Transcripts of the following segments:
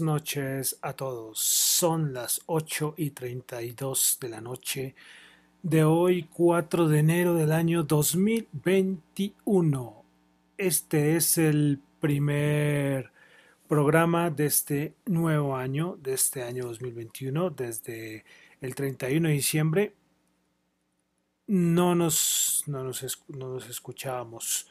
Noches a todos. Son las 8 y 32 de la noche de hoy, 4 de enero del año 2021. Este es el primer programa de este nuevo año, de este año 2021, desde el 31 de diciembre. No nos, no escuchábamos.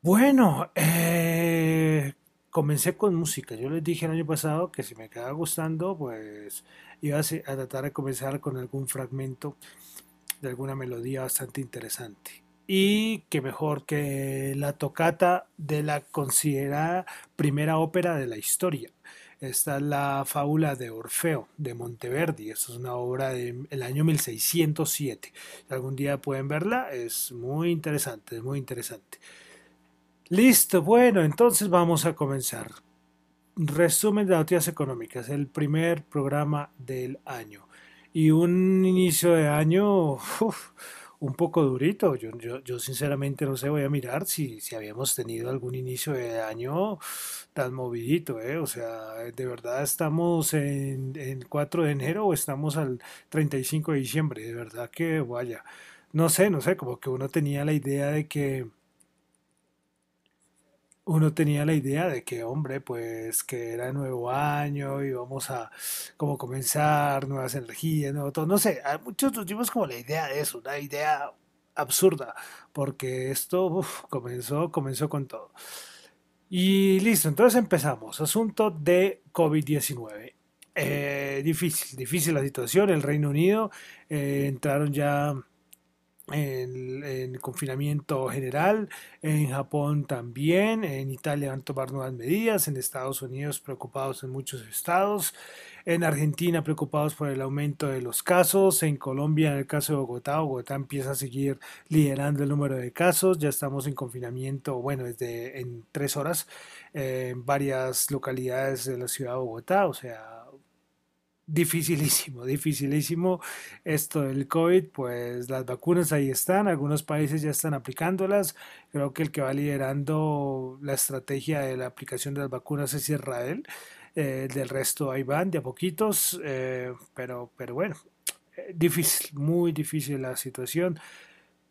Bueno, eh, comencé con música. Yo les dije el año pasado que si me quedaba gustando, pues iba a, tratar de comenzar con algún fragmento de alguna melodía bastante interesante. Y que mejor que la tocata de la considerada primera ópera de la historia. Esta es la fábula de Orfeo de Monteverdi. Esta es una obra del año 1607. Si algún día pueden verla, es muy interesante, es muy interesante. Listo, bueno, entonces vamos a comenzar. Resumen de noticias económicas, el primer programa del año. Y un inicio de año un poco durito. Yo, yo, sinceramente no sé, voy a mirar si, si habíamos tenido algún inicio de año tan movidito, ¿eh? O sea, de verdad estamos en, en 4 de enero o estamos al 35 de diciembre. De verdad que vaya. No sé, no sé, como que uno tenía la idea de que uno tenía la idea de que, hombre, pues que era nuevo año y vamos a como comenzar nuevas energías, nuevo todo. No sé, muchos tuvimos como la idea de eso, una idea absurda, porque esto comenzó, comenzó con todo. Y listo, entonces empezamos. Asunto de COVID-19. Eh, difícil, difícil la situación. El Reino Unido eh, entraron ya en, confinamiento general, en Japón también, en Italia van a tomar nuevas medidas, en Estados Unidos preocupados en muchos estados, en Argentina preocupados por el aumento de los casos, en Colombia en el caso de Bogotá, Bogotá empieza a seguir liderando el número de casos, ya estamos en confinamiento, bueno, desde en tres horas en varias localidades de la ciudad de Bogotá, o sea, dificilísimo, dificilísimo esto del COVID, pues las vacunas ahí están, algunos países ya están aplicándolas, creo que el que va liderando la estrategia de la aplicación de las vacunas es Israel, eh, del resto ahí van de a poquitos, eh, pero, pero bueno, eh, difícil, muy difícil la situación.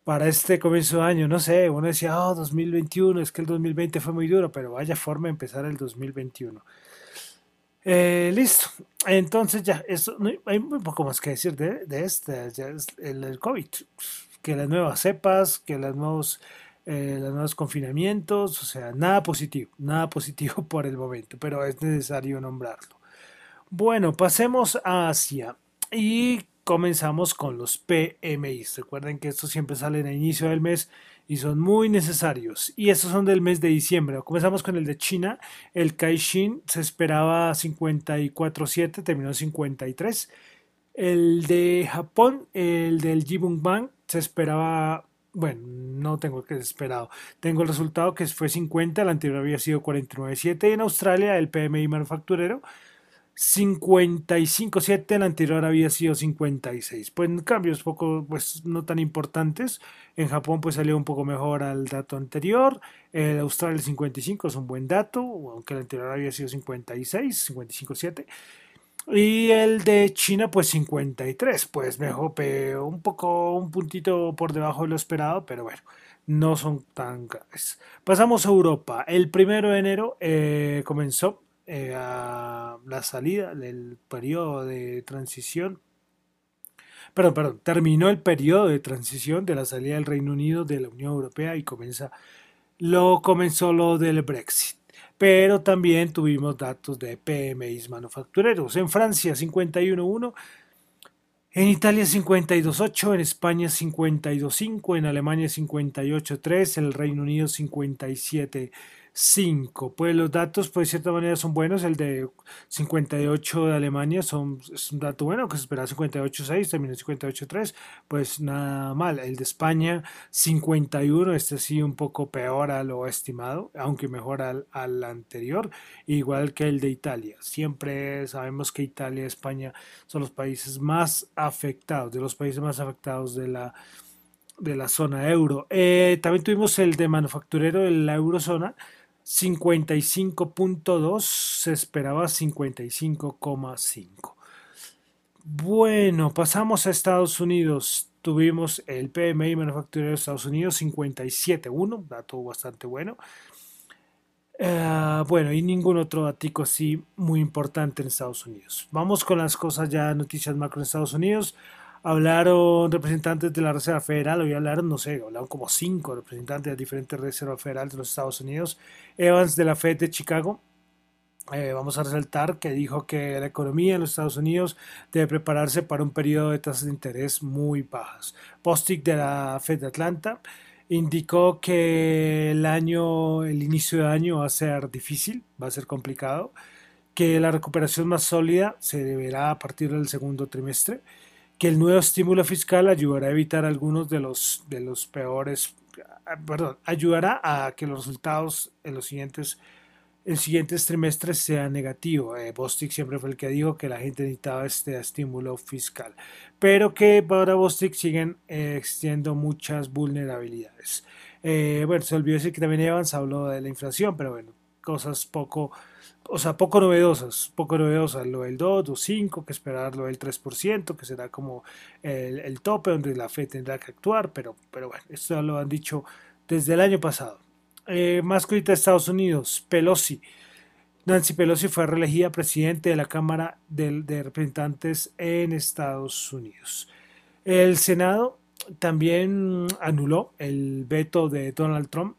Para este comienzo de año, no sé, uno decía, oh, 2021, es que el 2020 fue muy duro, pero vaya forma de empezar el 2021. Eh, listo. Entonces ya, eso, hay muy poco más que decir de, este, ya el, COVID. Que las nuevas cepas, que las nuevos, eh, los nuevos confinamientos, o sea, nada positivo, nada positivo por el momento, pero es necesario nombrarlo. Bueno, pasemos a Asia y comenzamos con los PMI. Recuerden que esto siempre sale a inicio del mes y son muy necesarios. Y estos son del mes de diciembre. Comenzamos con el de China. El Caixin se esperaba 54.7, terminó 53. El de Japón, el del Jibun Bank, se esperaba, bueno, no tengo que esperado. Tengo el resultado que fue 50, el anterior había sido 49.7. Y en Australia, el PMI manufacturero 55.7, el anterior había sido 56. Pues cambios poco, pues no tan importantes. En Japón pues salió un poco mejor al dato anterior. El Australia 55 es un buen dato, aunque el anterior había sido 56, 55.7. Y el de China pues 53, pues mejor, pero un poco, un puntito por debajo de lo esperado, pero bueno no son tan graves. Pasamos a Europa. El primero de enero eh, comenzó eh, a la salida del periodo de transición, perdón, perdón, terminó el periodo de transición de la salida del Reino Unido de la Unión Europea y comienza, lo comenzó lo del Brexit. Pero también tuvimos datos de PMI manufactureros. En Francia 51.1, en Italia 52.8, en España 52.5, en Alemania 58.3, en el Reino Unido 57. 5. Pues los datos, pues de cierta manera son buenos. El de 58 de Alemania son, es un dato bueno, que se esperaba 58.6, terminó 58.3. Pues nada mal. El de España 51, este sí un poco peor a lo estimado, aunque mejor al, al anterior. Igual que el de Italia. Siempre sabemos que Italia y España son los países más afectados, de los países más afectados de la de la zona euro. Eh, también tuvimos el de manufacturero de la eurozona, 55.2, se esperaba 55,5. Bueno, pasamos a Estados Unidos. Tuvimos el PMI manufacturero de Estados Unidos 57.1, dato bastante bueno. Uh, bueno, y ningún otro dato así muy importante en Estados Unidos. Vamos con las cosas ya, noticias macro en Estados Unidos. Hablaron representantes de la Reserva Federal, hoy hablaron, no sé, hablaron como cinco representantes de diferentes reservas federales de los Estados Unidos. Evans de la Fed de Chicago eh, vamos a resaltar que dijo que la economía en los Estados Unidos debe prepararse para un periodo de tasas de interés muy bajas. Postic de la Fed de Atlanta indicó que el año, el inicio de año va a ser difícil, va a ser complicado, que la recuperación más sólida se deberá a partir del segundo trimestre, que el nuevo estímulo fiscal ayudará a evitar algunos de los, de los peores, ah, perdón, ayudará a que los resultados en los siguientes el siguiente trimestre sea negativo. Eh, Bostic siempre fue el que dijo que la gente necesitaba este estímulo fiscal, pero que para Bostic siguen eh, existiendo muchas vulnerabilidades. Eh, bueno, se olvidó decir que también Evans habló de la inflación, pero bueno, cosas poco, o sea, poco novedosas, poco novedosas, lo del 2 o 5, que esperar lo del 3%, que será como el, el tope donde la FED tendrá que actuar, pero, pero bueno, esto lo han dicho desde el año pasado. Eh, más de Estados Unidos, Pelosi. Nancy Pelosi fue reelegida presidente de la Cámara de, Representantes en Estados Unidos. El Senado también anuló el veto de Donald Trump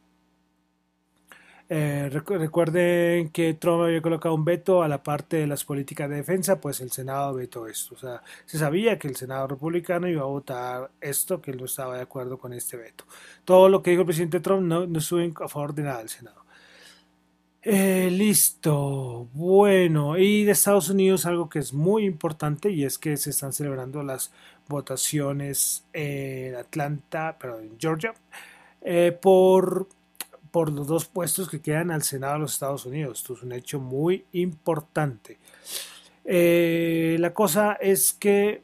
eh, recuerden que Trump había colocado un veto a la parte de las políticas de defensa, pues el Senado vetó esto. O sea, se sabía que el Senado republicano iba a votar esto, que él no estaba de acuerdo con este veto. Todo lo que dijo el presidente Trump no, no estuvo a favor de nada del Senado. Eh, listo. Bueno, y de Estados Unidos algo que es muy importante y es que se están celebrando las votaciones en Atlanta, perdón, en Georgia, eh, por por los dos puestos que quedan al Senado de los Estados Unidos. Esto es un hecho muy importante. Eh, la cosa es que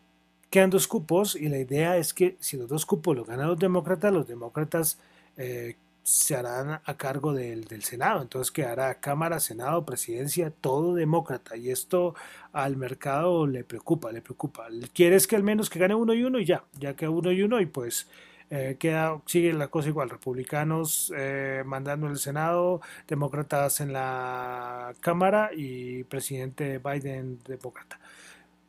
quedan dos cupos y la idea es que si los dos cupos los ganan los demócratas, los demócratas eh, se harán a cargo del, del, Senado. Entonces quedará Cámara, Senado, Presidencia, todo demócrata. Y esto al mercado le preocupa, le preocupa. Quiere es que al menos que gane uno y uno y ya, ya que uno y uno y pues eh, queda, sigue la cosa igual, republicanos eh, mandando el Senado, demócratas en la Cámara y presidente Biden demócrata.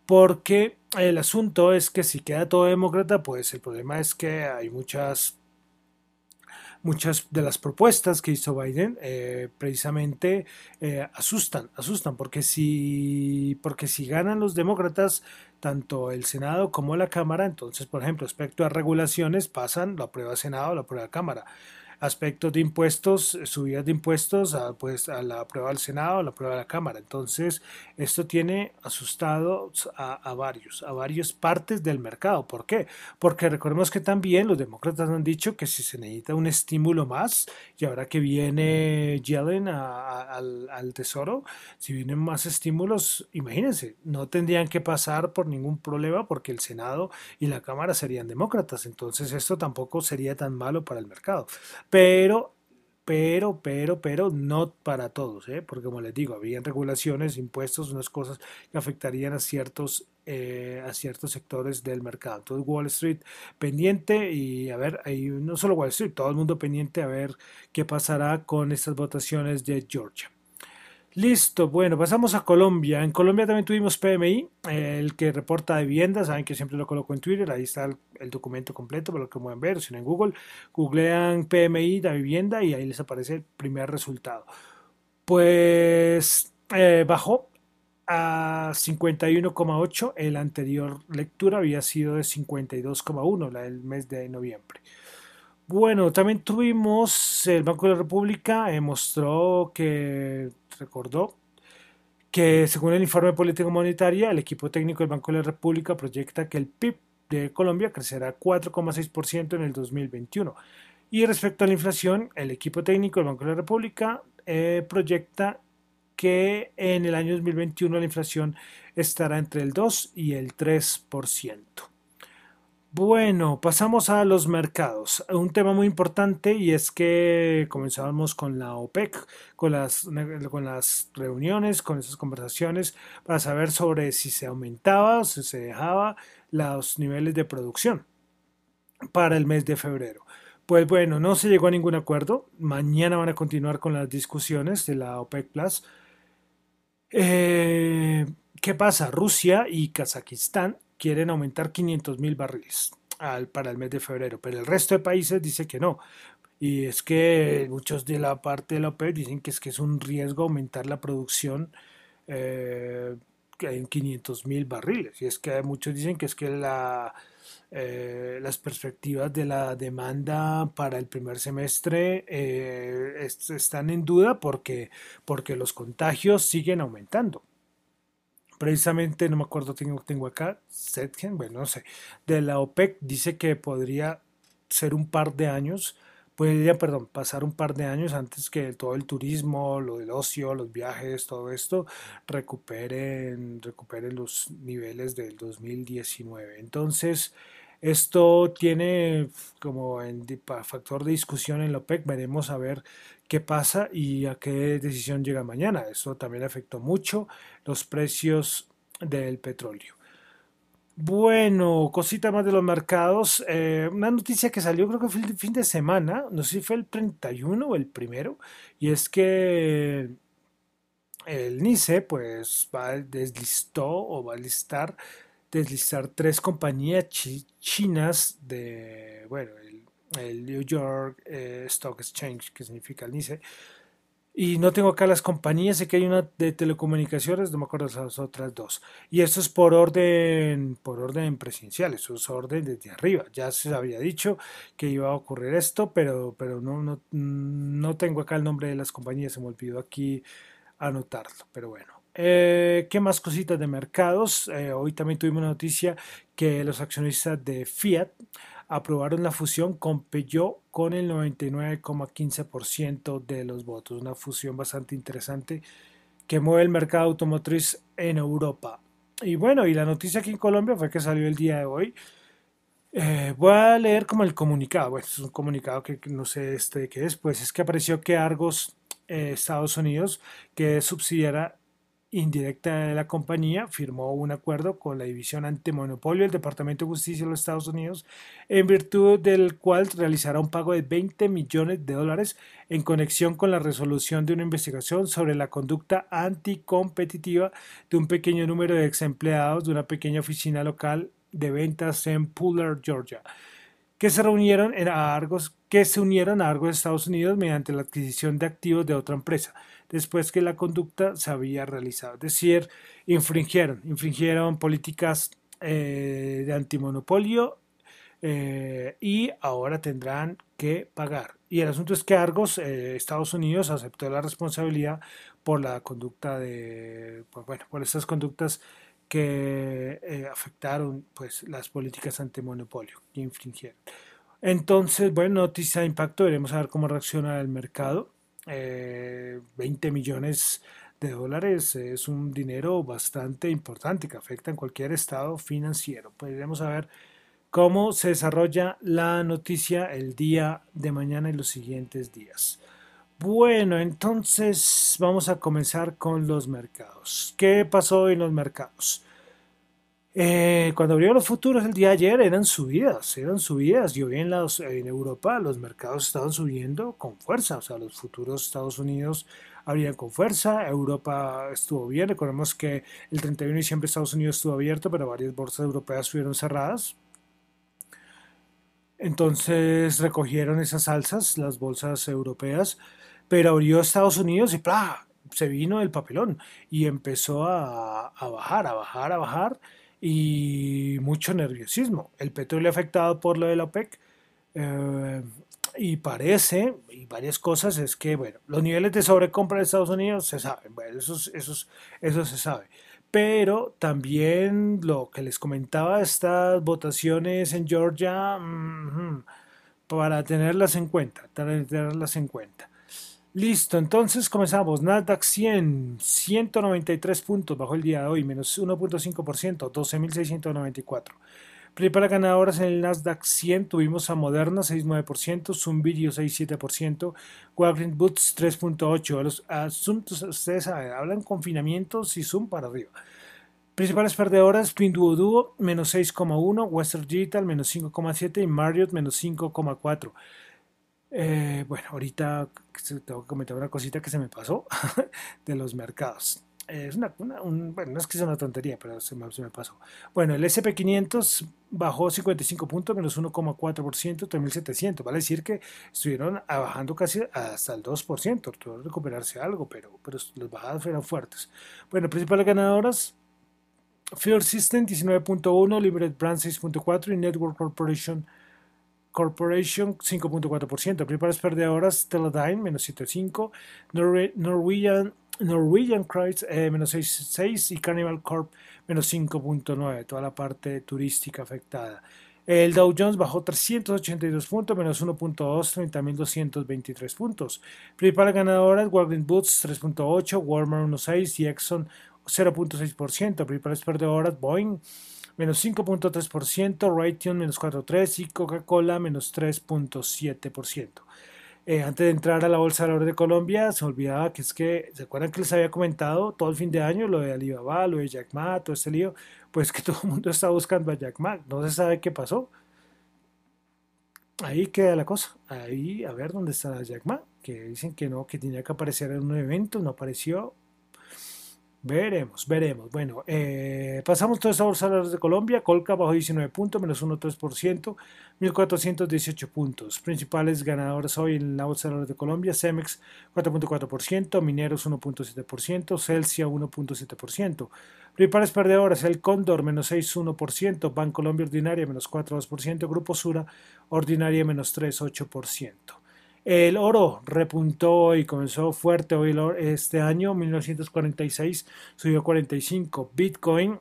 Porque el asunto es que si queda todo demócrata, pues el problema es que hay muchas muchas de las propuestas que hizo Biden eh, precisamente eh, asustan, asustan, porque si, porque si ganan los demócratas tanto el Senado como la Cámara, entonces, por ejemplo, respecto a regulaciones, pasan, lo aprueba el Senado, la Cámara aspectos de impuestos, subidas de impuestos, a, pues a la prueba del Senado, a la prueba de la Cámara. Entonces, esto tiene asustado a, varios, a varias partes del mercado. ¿Por qué? Porque recordemos que también los demócratas han dicho que si se necesita un estímulo más, y ahora que viene Yellen al, al Tesoro, si vienen más estímulos, imagínense, no tendrían que pasar por ningún problema porque el Senado y la Cámara serían demócratas. Entonces, esto tampoco sería tan malo para el mercado pero, pero, pero, pero no para todos, ¿eh? porque como les digo, habían regulaciones, impuestos, unas cosas que afectarían a ciertos, eh, a ciertos sectores del mercado. Entonces Wall Street pendiente y a ver, ahí no solo Wall Street, todo el mundo pendiente a ver qué pasará con estas votaciones de Georgia. Listo, bueno, pasamos a Colombia. En Colombia también tuvimos PMI, el que reporta de vivienda, saben que siempre lo coloco en Twitter, ahí está el, documento completo para lo que pueden ver, si no en Google, googlean PMI de vivienda y ahí les aparece el primer resultado. Pues eh, bajó a 51,8, el anterior lectura había sido de 52,1, la del mes de noviembre. Bueno, también tuvimos el Banco de la República, eh, mostró que recordó que según el informe político monetaria, el equipo técnico del Banco de la República proyecta que el PIB de Colombia crecerá 4,6% en el 2021. Y respecto a la inflación, el equipo técnico del Banco de la República eh, proyecta que en el año 2021 la inflación estará entre el 2 y el 3%. Bueno, pasamos a los mercados. Un tema muy importante y es que comenzamos con la OPEC, con las, reuniones, con esas conversaciones para saber sobre si se aumentaba o si se dejaba los niveles de producción para el mes de febrero. Pues bueno, no se llegó a ningún acuerdo. Mañana van a continuar con las discusiones de la OPEC Plus. Eh, ¿Qué pasa? Rusia y Kazajistán quieren aumentar 500 mil barriles para el mes de febrero, pero el resto de países dice que no. Y es que muchos de la parte de la OPEP dicen que es que es un riesgo aumentar la producción eh, en 500 mil barriles. Y es que muchos dicen que es que eh, las perspectivas de la demanda para el primer semestre eh, están en duda porque, porque los contagios siguen aumentando precisamente, no me acuerdo, tengo, tengo acá, Setgen, bueno, no sé, de la OPEC dice que podría ser un par de años, podría, perdón, pasar un par de años antes que todo el turismo, lo del ocio, los viajes, todo esto recuperen, recuperen los niveles del 2019. Entonces, esto tiene como factor de discusión en la OPEC, veremos a ver qué pasa y a qué decisión llega mañana. Eso también afectó mucho los precios del petróleo. Bueno, cosita más de los mercados. Eh, una noticia que salió creo que fue el fin de semana, no sé si fue el 31 o el primero, y es que el NICE pues va deslistó o va a listar deslistar tres compañías chinas de, bueno, el, New York eh, Stock Exchange, que significa el NICE. Y no tengo acá las compañías, sé que hay una de telecomunicaciones, no me acuerdo las otras dos. Y eso es por orden, por orden presidencial, eso es orden desde arriba. Ya se había dicho que iba a ocurrir esto, pero, pero no, no, no tengo acá el nombre de las compañías, se me olvidó aquí anotarlo, pero bueno. Eh, ¿Qué más cositas de mercados? Eh, hoy también tuvimos una noticia que los accionistas de Fiat aprobaron la fusión con Peugeot con el 99,15% de los votos. Una fusión bastante interesante que mueve el mercado automotriz en Europa. Y bueno, y la noticia aquí en Colombia fue que salió el día de hoy. Eh, voy a leer como el comunicado. Bueno, es un comunicado que no sé este qué es. Pues es que apareció que Argos, Estados Unidos, que subsidiara indirecta de la compañía firmó un acuerdo con la División Antimonopolio del Departamento de Justicia de los Estados Unidos, en virtud del cual realizará un pago de 20 millones de dólares en conexión con la resolución de una investigación sobre la conducta anticompetitiva de un pequeño número de ex empleados de una pequeña oficina local de ventas en Puller, Georgia, que se reunieron en Argos, que se unieron a Argos Estados Unidos mediante la adquisición de activos de otra empresa después que la conducta se había realizado. Es decir, infringieron, infringieron políticas eh, de antimonopolio eh, y ahora tendrán que pagar. Y el asunto es que Argos, eh, Estados Unidos, aceptó la responsabilidad por la conducta de, pues, bueno, por esas conductas que afectaron pues las políticas antimonopolio que infringieron. Entonces, bueno, noticia de impacto, veremos a ver cómo reacciona el mercado. 20 eh, millones de dólares es un dinero bastante importante que afecta en cualquier estado financiero. Podríamos saber cómo se desarrolla la noticia el día de mañana y los siguientes días. Bueno, entonces vamos a comenzar con los mercados. ¿Qué pasó en los mercados? Eh, cuando abrieron los futuros el día de ayer eran subidas, eran subidas. Yo vi en, Europa los mercados estaban subiendo con fuerza, o sea, los futuros Estados Unidos abrían con fuerza, Europa estuvo bien, recordemos que el 31 de diciembre Estados Unidos estuvo abierto, pero varias bolsas europeas estuvieron cerradas. Entonces recogieron esas alzas, las bolsas europeas, pero abrió Estados Unidos y ¡plá! se vino el papelón y empezó a bajar, a bajar, a bajar y mucho nerviosismo. El petróleo afectado por lo de la OPEC eh, y parece, y varias cosas, es que, bueno, los niveles de sobrecompra de Estados Unidos se saben, bueno, eso, eso, eso se sabe. Pero también lo que les comentaba, estas votaciones en Georgia, para tenerlas en cuenta, para tenerlas en cuenta. Listo, entonces comenzamos. Nasdaq 100, 193 puntos bajo el día de hoy, menos 1.5%, 12.694. Principales ganadoras en el Nasdaq 100 tuvimos a Moderna 6,9%, Zoom Video 6,7%, Walgreens Boots 3,8%. Los asuntos, ustedes saben, hablan confinamientos y Zoom para arriba. Principales perdedoras, Pinduoduo menos 6,1, Western Digital menos 5,7 y Marriott menos 5,4. Eh, bueno, ahorita tengo que comentar una cosita que se me pasó de los mercados. Es una, bueno, no es que sea una tontería, pero se me, pasó. Bueno, el SP500 bajó 55 puntos, menos 1,4%, 3.700. Vale decir que estuvieron bajando casi hasta el 2%. Tuvo que recuperarse algo, pero, pero las bajadas fueron fuertes. Bueno, principales ganadoras. Field System 19.1, Liberate Brand 6.4 y Network Corporation Corporation 5.4%. Principales perdedoras, Teledyne menos 7.5, Norwegian, Norwegian Kreuz eh, menos 6.6 y Carnival Corp menos 5.9. Toda la parte turística afectada. El Dow Jones bajó 382 puntos, menos 1.2, 30.223 puntos. Principales ganadoras, Walgreens Boots 3.8, Walmart 1.6 y Exxon 0.6%. Principales perdedoras, Boeing menos 5.3%, Raytheon menos 4.3% y Coca-Cola menos 3.7%. Eh, antes de entrar a la Bolsa de Valores de Colombia, se olvidaba que es que, ¿se acuerdan que les había comentado todo el fin de año lo de Alibaba, lo de Jack Ma, todo ese lío? Pues que todo el mundo está buscando a Jack Ma, no se sabe qué pasó. Ahí queda la cosa, ahí a ver dónde está Jack Ma, que dicen que no, que tenía que aparecer en un evento, no apareció, Veremos, veremos. Bueno, eh, pasamos todos a bolsa de Colombia. Colca bajó 19 puntos, menos 1,3%, 1.418 puntos. Principales ganadores hoy en la bolsa de Colombia: Cemex 4.4%, Mineros 1.7%, Celsia 1.7%. Principales perdedores: El Cóndor menos 6,1%, Bancolombia Ordinaria menos 4,2%, Grupo Sura Ordinaria menos 3,8%. El oro repuntó y comenzó fuerte hoy este año, 1946, subió 45. Bitcoin,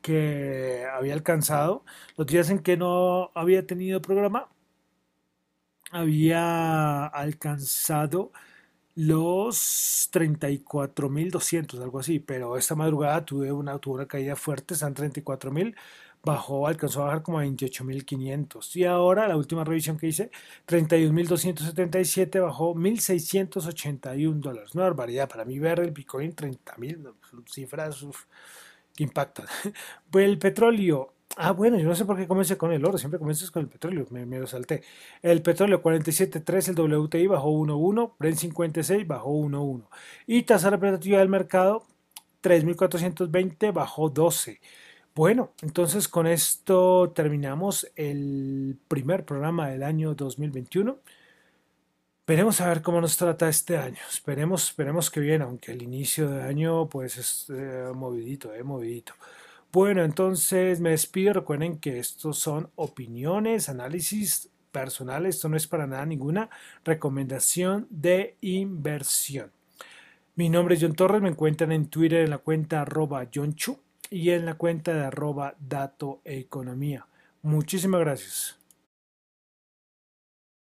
que había alcanzado, los días en que no había tenido programa, había alcanzado los 34.200, algo así, pero esta madrugada tuve una, tuve una caída fuerte, están 34.000 bajó, alcanzó a bajar como a 28.500. Y ahora, la última revisión que hice, 31.277 bajó 1.681 dólares. Una barbaridad. Para mí ver el Bitcoin 30.000, cifras que impactan. Pues el petróleo. Ah, bueno, yo no sé por qué comencé con el oro, siempre comienzas con el petróleo, me, me lo salté. El petróleo 47.3, el WTI bajó 1.1, Brent 56 bajó 1.1. Y tasa representativa del mercado 3.420 bajó 12. Bueno, entonces con esto terminamos el primer programa del año 2021. Veremos a ver cómo nos trata este año. Esperemos, esperemos que bien, aunque el inicio de año pues es eh, movidito, eh, movidito. Bueno, entonces me despido. Recuerden que estos son opiniones, análisis personales. Esto no es para nada ninguna recomendación de inversión. Mi nombre es John Torres. Me encuentran en Twitter en la cuenta arroba John Chu y en la cuenta de arroba dato economía. Muchísimas gracias.